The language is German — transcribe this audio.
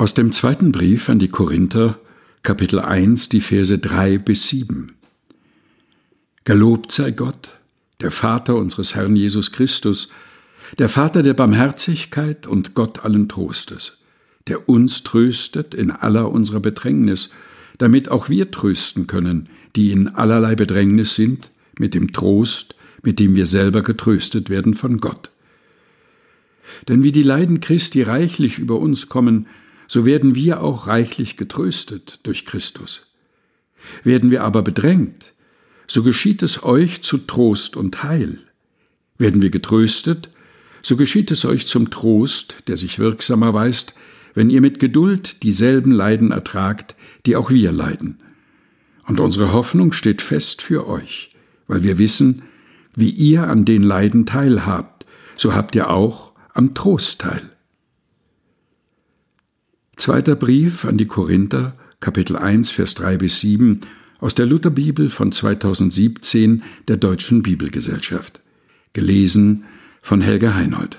Aus dem zweiten Brief an die Korinther, Kapitel 1, die Verse 3 bis 7. Gelobt sei Gott, der Vater unseres Herrn Jesus Christus, der Vater der Barmherzigkeit und Gott allen Trostes, der uns tröstet in aller unserer Bedrängnis, damit auch wir trösten können, die in allerlei Bedrängnis sind, mit dem Trost, mit dem wir selber getröstet werden von Gott. Denn wie die Leiden Christi reichlich über uns kommen, so werden wir auch reichlich getröstet durch Christus. Werden wir aber bedrängt, so geschieht es euch zu Trost und Heil. Werden wir getröstet, so geschieht es euch zum Trost, der sich wirksam erweist, wenn ihr mit Geduld dieselben Leiden ertragt, die auch wir leiden. Und unsere Hoffnung steht fest für euch, weil wir wissen, wie ihr an den Leiden teilhabt, so habt ihr auch am Trost teil. Zweiter Brief an die Korinther, Kapitel 1, Vers 3 bis 7 aus der Lutherbibel von 2017 der Deutschen Bibelgesellschaft. Gelesen von Helga Heinold.